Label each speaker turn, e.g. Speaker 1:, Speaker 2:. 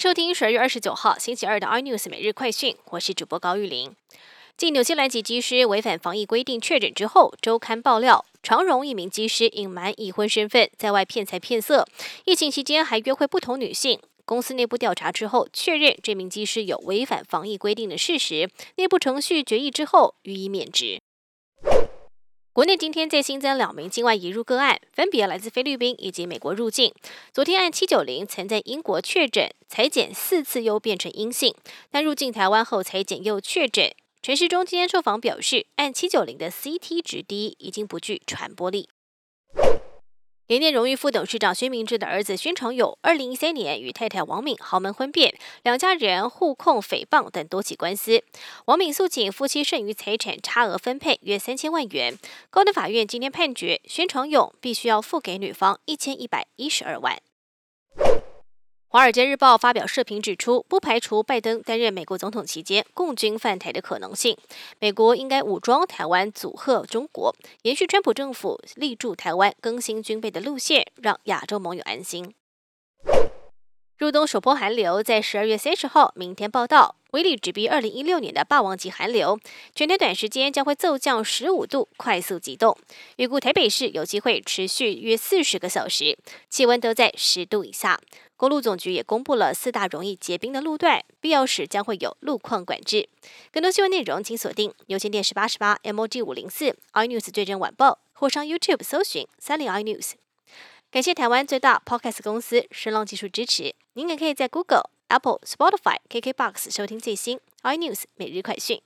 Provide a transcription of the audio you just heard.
Speaker 1: 收听十二月二十九号星期二的 iNews 每日快讯，我是主播高玉玲。继纽西兰籍机师违反防疫规定确诊之后，周刊爆料长荣一名机师隐瞒已婚身份，在外骗财骗色，疫情期间还约会不同女性。公司内部调查之后，确认这名机师有违反防疫规定的事实，内部程序决议之后予以免职。国内今天再新增两名境外移入个案，分别来自菲律宾以及美国入境。昨天按七九零曾在英国确诊，裁检四次又变成阴性，但入境台湾后裁检又确诊。陈世中今天受访表示，按七九零的 CT 值低，已经不具传播力。联电荣誉副董事长薛明志的儿子薛长勇，二零一三年与太太王敏豪门婚变，两家人互控诽谤等多起官司。王敏诉请夫妻剩余财产差额分配约三千万元，高等法院今天判决薛长勇必须要付给女方一千一百一十二万。《华尔街日报》发表社评指出，不排除拜登担任美国总统期间共军犯台的可能性。美国应该武装台湾，阻吓中国，延续川普政府力助台湾、更新军备的路线，让亚洲盟友安心。入冬首波寒流在十二月三十号，明天报道，威力直逼二零一六年的霸王级寒流，全天短时间将会骤降十五度，快速急冻。预估台北市有机会持续约四十个小时，气温都在十度以下。公路总局也公布了四大容易结冰的路段，必要时将会有路况管制。更多新闻内容，请锁定有线电视八十八 M O G 五零四 iNews 最真晚报，或上 YouTube 搜寻三零 iNews。感谢台湾最大 Podcast 公司声浪技术支持。您也可以在 Google、Apple、Spotify、KKBox 收听最新 iNews 每日快讯。